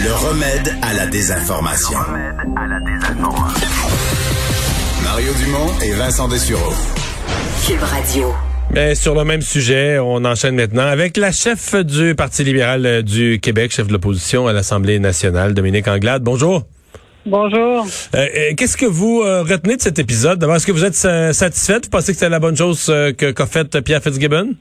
Le remède à la désinformation. Mario Dumont et Vincent Dessureau. Cube Radio. Mais sur le même sujet, on enchaîne maintenant avec la chef du Parti libéral euh, du Québec, chef de l'opposition à l'Assemblée nationale, Dominique Anglade. Bonjour. Bonjour. Euh, euh, Qu'est-ce que vous euh, retenez de cet épisode? D'abord, est-ce que vous êtes euh, satisfaite? Vous pensez que c'est la bonne chose euh, que- qu'a faite Pierre Fitzgibbon?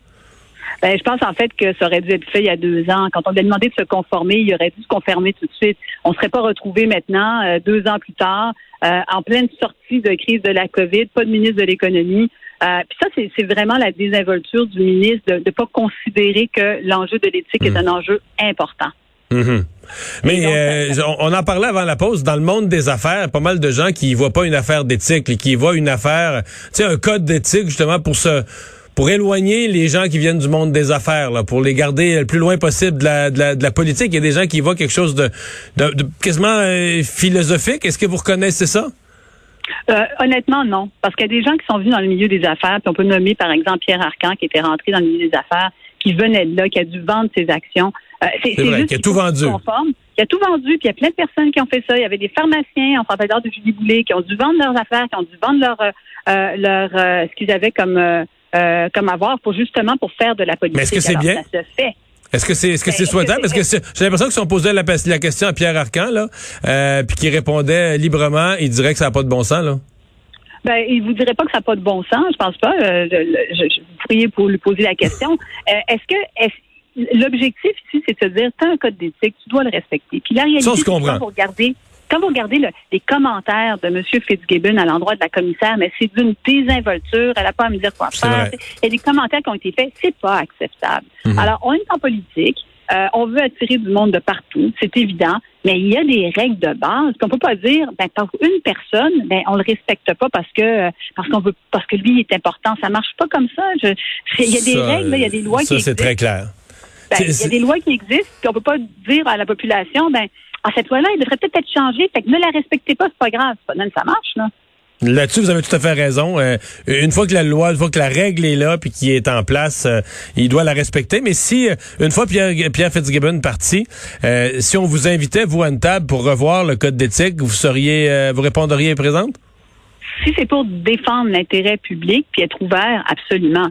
Ben, je pense en fait que ça aurait dû être fait il y a deux ans. Quand on lui a demandé de se conformer, il aurait dû se conformer tout de suite. On ne serait pas retrouvé maintenant, euh, deux ans plus tard, euh, en pleine sortie de crise de la COVID, pas de ministre de l'économie. Euh, Puis ça, c'est vraiment la désinvolture du ministre de ne pas considérer que l'enjeu de l'éthique est un enjeu important. Mhm. Mais euh, on, en parlait avant la pause. Dans le monde des affaires, pas mal de gens qui y voient pas une affaire d'éthique, qui y voient une affaire, tu sais, un code d'éthique justement pour se pour éloigner les gens qui viennent du monde des affaires, là, pour les garder le plus loin possible de la, de la, de la politique. Il y a des gens qui voient quelque chose de, de, de quasiment euh, philosophique. Est-ce que vous reconnaissez ça? Euh, honnêtement, non. Parce qu'il y a des gens qui sont venus dans le milieu des affaires, puis on peut nommer par exemple Pierre Arcan, qui était rentré dans le milieu des affaires, qui venait de là, qui a dû vendre ses actions. Euh, C'est vrai, qui a tout vendu. conforme. Il a tout vendu, puis il y a plein de personnes qui ont fait ça. Il y avait des pharmaciens, on s'entend de Julie Boulet, qui ont dû vendre leurs affaires, qui ont dû vendre leur, euh, leur ce qu'ils avaient comme euh, comme avoir pour justement pour faire de la politique. Mais est-ce que c'est bien? Ça se fait. Est-ce que c'est est-ce que Ben, c'est que souhaitable? Parce que j'ai l'impression que si on posait la, la question à Pierre Arcan, là, euh, puis qu'il répondait librement, il dirait que ça n'a pas de bon sens, là. Ben, il vous dirait pas que ça n'a pas de bon sens, je pense pas. Euh, je- je- je- vous pourriez pour lui poser la question. Euh, est-ce que l'objectif ici, c'est de se dire, tu as un code d'éthique, tu dois le respecter. Puis la réalité, Ça, on se comprend. vous regardez, quand vous regardez le- les commentaires de M. Fitzgibbon à l'endroit de la commissaire, mais c'est d'une désinvolture, elle n'a pas à me dire quoi C'est faire. vrai. Il y a des commentaires qui ont été faits, c'est pas acceptable. Mhm. Alors, on est en politique. euh, on veut attirer du monde de partout, c'est évident, mais il y a des règles de base qu'on peut pas dire. Ben, pour une personne, ben on le respecte pas parce que euh, parce qu'on veut parce que lui est important. Ça marche pas comme ça. Je- c'est- Il y a des Ça, règles, là, il y a des lois Ça, qui c'est existent. très clair. Ben, C'est- il y c'est- a des lois qui existent, puis on peut pas dire à la population, ben ah, cette loi-là, elle devrait peut-être être changée. Fait que ne la respectez pas, c'est pas grave. Non, ça marche là. Là-dessus, vous avez tout à fait raison. Euh, une fois que la loi, une fois que la règle est là puis qui est en place, euh, il doit la respecter. Mais si, euh, une fois Pierre, Pierre Fitzgibbon parti, euh, si on vous invitait, vous, à une table pour revoir le code d'éthique, vous seriez, vous répondriez présente? Si c'est pour défendre l'intérêt public puis être ouvert, absolument.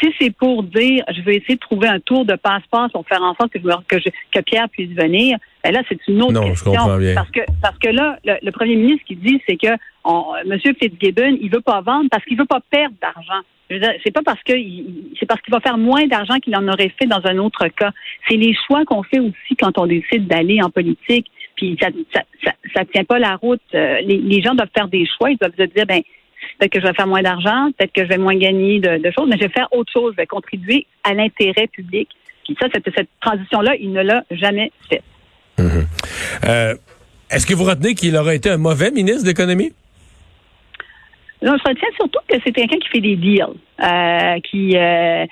Si c'est pour dire, je vais essayer de trouver un tour de passe-passe pour faire en sorte que, je me- que, je- que Pierre puisse venir, ben là, c'est une autre Non, je question. comprends bien. Parce que, parce que là, le, le premier ministre qui dit, c'est que on, M. Fitzgibbon, il veut pas vendre parce qu'il veut pas perdre d'argent. Je c'est pas parce que c'est parce qu'il va faire moins d'argent qu'il en aurait fait dans un autre cas. C'est les choix qu'on fait aussi quand on décide d'aller en politique. Puis ça, ça, ça, ça tient pas la route. Euh, les, les gens doivent faire des choix. Ils doivent se dire, ben peut-être que je vais faire moins d'argent, peut-être que je vais moins gagner de, de choses, mais je vais faire autre chose. Je vais contribuer à l'intérêt public. Puis ça, cette, cette transition-là, il ne l'a jamais fait. Euh, Est-ce que vous retenez qu'il aurait été un mauvais ministre de l'économie? Non, je retiens surtout que c'est quelqu'un qui fait des deals, euh, qui, euh,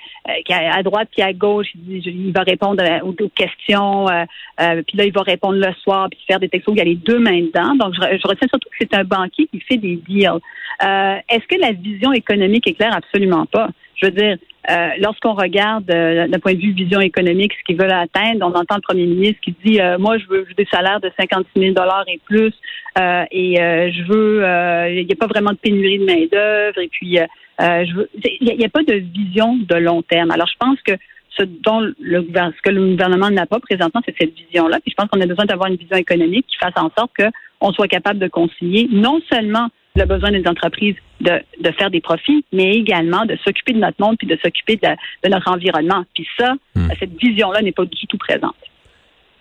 qui à droite puis à gauche, il, il va répondre aux, questions, puis là il va répondre le soir puis faire des textos. Il y a les deux mains dedans. Donc je, je retiens surtout que c'est un banquier qui fait des deals. Est-ce que la vision économique est claire? Absolument pas. Je veux dire, euh, lorsqu'on regarde euh, d'un point de vue vision économique ce qu'ils veulent atteindre, on entend le premier ministre qui dit euh, moi je veux, des salaires de 56 000 dollars et plus, euh, et euh, je veux, euh, il n'y a pas vraiment de pénurie de main d'œuvre, et puis il n'y a, pas de vision de long terme. Alors je pense que ce dont le ce que le gouvernement n'a pas présentement, c'est cette vision-là. Puis je pense qu'on a besoin d'avoir une vision économique qui fasse en sorte qu'on soit capable de concilier non seulement le besoin des entreprises de, de faire des profits, mais également de s'occuper de notre monde puis de s'occuper de, de notre environnement. Puis ça, Hmm. cette vision-là n'est pas du tout présente.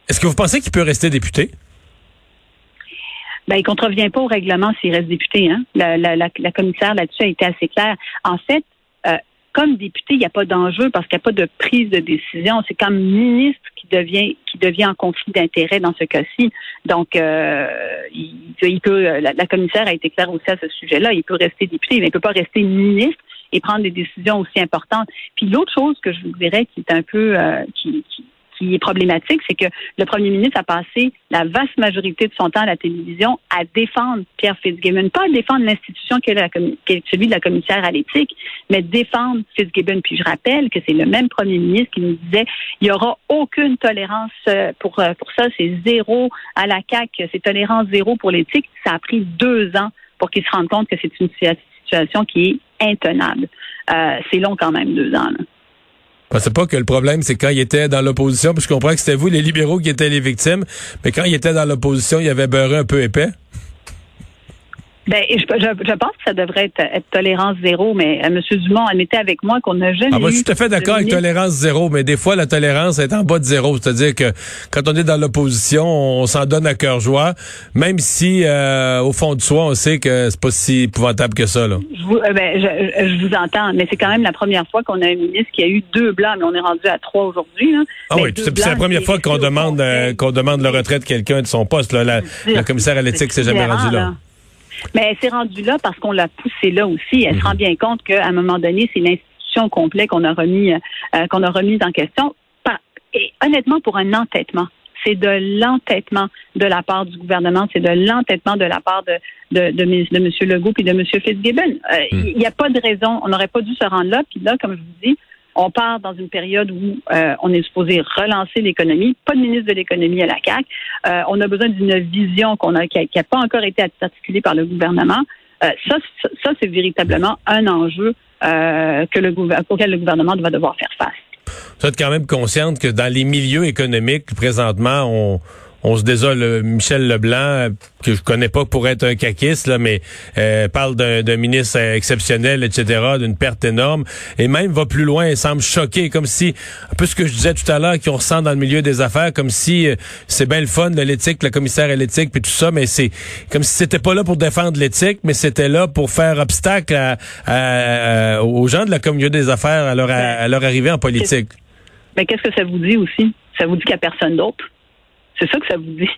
Est-ce que vous pensez qu'il peut rester député? Ben, il contrevient pas au règlement s'il reste député. Hein? La, la, la, la commissaire là-dessus a été assez claire. En fait, euh, comme député, il n'y a pas d'enjeu parce qu'il n'y a pas de prise de décision. C'est comme ministre qui devient devient en conflit d'intérêt dans ce cas-ci. Donc, euh, il, peut, la, la, commissaire a été claire aussi à ce sujet-là. Il peut rester député, mais il ne peut pas rester ministre et prendre des décisions aussi importantes. Puis l'autre chose que je vous dirais qui est un peu euh, qui, qui, qui est problématique, c'est que le premier ministre a passé la vaste majorité de son temps à la télévision à défendre Pierre Fitzgibbon, pas à défendre l'institution qui est, celui de la commissaire à l'éthique, mais défendre Fitzgibbon. Puis je rappelle que c'est le même premier ministre qui nous disait il y aura aucune tolérance euh, pour euh, pour ça, c'est zéro à la CAC, c'est tolérance zéro pour l'éthique. Ça a pris deux ans pour qu'il se rende compte que c'est une situation qui est intenable. Euh, c'est long quand même deux ans. Là. Pensais pas que le problème, c'est quand il était dans l'opposition, puis je comprends que c'était vous, les libéraux, qui étaient les victimes, mais quand il était dans l'opposition, il avait beurré un peu épais. Ben, je, je, pense que ça devrait être, tolérance zéro, mais euh, M. Dumont admettait avec moi qu'on n'a jamais. Ah, moi, je suis tout à fait d'accord avec tolérance zéro, mais des fois, la tolérance est en bas de zéro. C'est-à-dire que quand on est dans l'opposition, on s'en donne à cœur joie, même si, euh, au fond de soi, on sait que c'est pas si épouvantable que ça. Là. Je, vous, euh, ben, je, vous entends, mais c'est quand même la première fois qu'on a un ministre qui a eu deux blancs, mais on est rendu à trois aujourd'hui. Ah oui, c'est la première fois qu'on demande qu'on demande le retrait de quelqu'un de son poste. Là. La, la commissaire à l'éthique s'est jamais rendue là. Mais elle s'est rendue là parce qu'on l'a poussée là aussi. Elle se rend mhm. bien compte qu'à un moment donné, c'est l'institution complète qu'on a remis euh, qu'on a remise en question. Et honnêtement, pour un entêtement, c'est de l'entêtement de la part du gouvernement, c'est de l'entêtement de la part de, de, de, de, M. Legault et de M. Fitzgibbon. Euh, mhm. Il n'y a pas de raison, on n'aurait pas dû se rendre là. Puis là, comme je vous dis, on part dans une période où euh, on est supposé relancer l'économie. Pas de ministre de l'économie à la CAC. Euh, on a besoin d'une vision qu'on a, qui n'a pas encore été articulée par le gouvernement. Euh, ça, ça c'est véritablement un enjeu que le, auquel le gouvernement va devoir faire face. Vous êtes quand même consciente que dans les milieux économiques, présentement, on on se désole. Michel Leblanc, que je connais pas pour être un caquiste, là, mais euh, parle d'un ministre exceptionnel, etc., d'une perte énorme, et même va plus loin et semble choqué, comme si, un peu ce que je disais tout à l'heure, qu'on ressent dans le milieu des affaires, comme si euh, c'est bien le fun de l'éthique, la commissaire à l'éthique, puis tout ça, mais c'est comme si c'était pas là pour défendre l'éthique, mais c'était là pour faire obstacle aux gens de la communauté des affaires à leur, à leur arrivée en politique. Mais qu'est-ce que ça vous dit aussi? Ça vous dit qu'il n'y a personne d'autre? C'est ça que ça vous dit.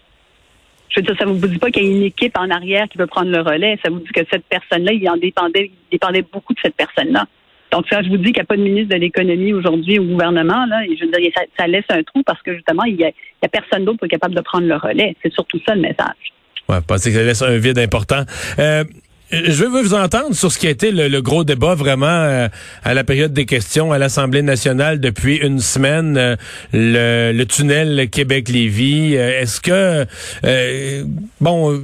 Je veux dire, ça vous dit pas qu'il y a une équipe en arrière qui veut prendre le relais. Ça vous dit que cette personne-là, il en dépendait, il dépendait beaucoup de cette personne-là. Donc, quand je vous dis qu'il n'y a pas de ministre de l'économie aujourd'hui au gouvernement, là, je veux dire, ça, laisse un trou parce que justement, il n'y a, a, personne d'autre qui est capable de prendre le relais. C'est surtout ça le message. Ouais, parce que ça laisse un vide important. Euh, je veux vous entendre sur ce qui a été le, gros débat vraiment euh, à la période des questions à l'Assemblée nationale depuis une semaine, euh, le, tunnel Québec-Lévis. Euh, est-ce que, bon,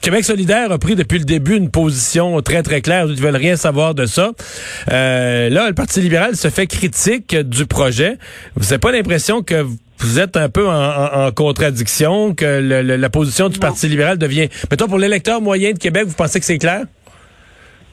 Québec solidaire a pris depuis le début une position très, très claire. Ils veulent rien savoir de ça. là, le Parti libéral se fait critique du projet. Vous n'avez pas l'impression que vous êtes un peu en, contradiction, que la position du Parti libéral devient... Mettons, pour l'électeur moyen de Québec, vous pensez que c'est clair?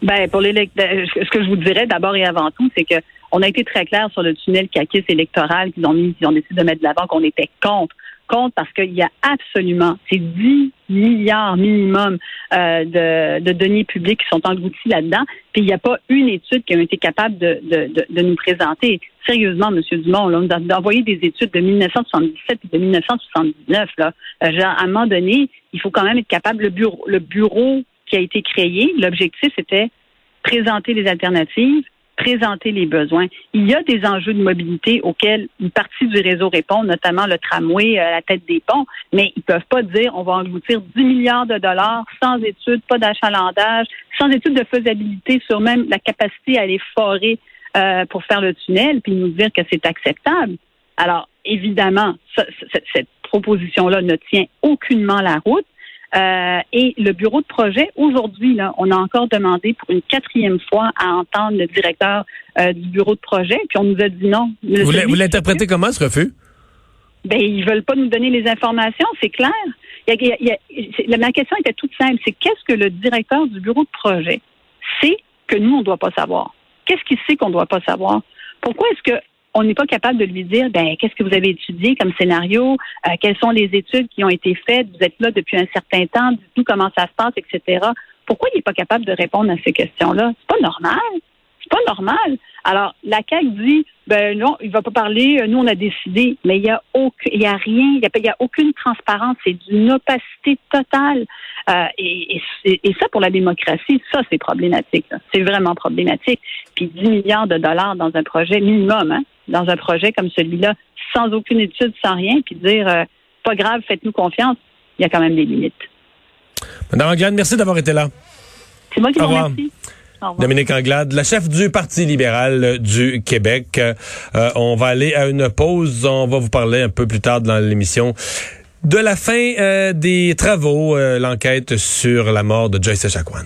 Ben, pour l'électeur, ce que je vous dirais d'abord et avant tout, c'est que on a été très clair sur le tunnel CAQUIS électoral qu'ils ont mis, ils ont décidé de mettre de l'avant qu'on était contre compte parce qu'il y a absolument, ces 10 milliards minimum euh, de, de deniers publics qui sont engloutis là-dedans, puis il n'y a pas une étude qui a été capable de, de, de nous présenter. Sérieusement, M. Dumont, là, on a envoyé des études de 1977 et de 1979. Là. Euh, genre, à un moment donné, il faut quand même être capable, le bureau, le bureau qui a été créé, l'objectif était présenter les alternatives, présenter les besoins. Il y a des enjeux de mobilité auxquels une partie du réseau répond, notamment le tramway à la tête des ponts, mais ils peuvent pas dire on va engloutir 10 milliards de dollars sans études, pas d'achalandage, sans études de faisabilité sur même la capacité à aller forer euh, pour faire le tunnel, puis nous dire que c'est acceptable. Alors, évidemment, cette proposition-là ne tient aucunement la route. Euh, et le bureau de projet, aujourd'hui, là, on a encore demandé pour une quatrième fois à entendre le directeur euh, du bureau de projet, puis on nous a dit non. Vous l'interprétez comment ce refus? Ben, ils veulent pas nous donner les informations, c'est clair. ma question était toute simple, c'est qu'est-ce que le directeur du bureau de projet sait que nous, on ne doit pas savoir? Qu'est-ce qu'il sait qu'on ne doit pas savoir? Pourquoi est-ce que on n'est pas capable de lui dire, ben, qu'est-ce que vous avez étudié comme scénario, euh, quelles sont les études qui ont été faites, vous êtes là depuis un certain temps, dites-nous comment ça se passe, etc. Pourquoi il n'est pas capable de répondre à ces questions-là? C'est pas normal. C'est pas normal. Alors, la CAQ dit, ben non, il va pas parler, nous on a décidé, mais il y a il a rien, il y a, aucune transparence, c'est d'une opacité totale. Euh, et, et, et, ça, pour la démocratie, ça c'est problématique. C'est vraiment problématique. Puis 10 milliards de dollars dans un projet minimum, hein, dans un projet comme celui-là, sans aucune étude, sans rien, puis dire, euh, pas grave, faites-nous confiance, il y a quand même des limites. Madame Anglade, merci d'avoir été là. C'est moi qui vous remercie. Dominique Anglade, la chef du Parti libéral du Québec. Euh, on va aller à une pause. On va vous parler un peu plus tard dans l'émission de la fin euh, des travaux, euh, l'enquête sur la mort de Joyce Echaquan.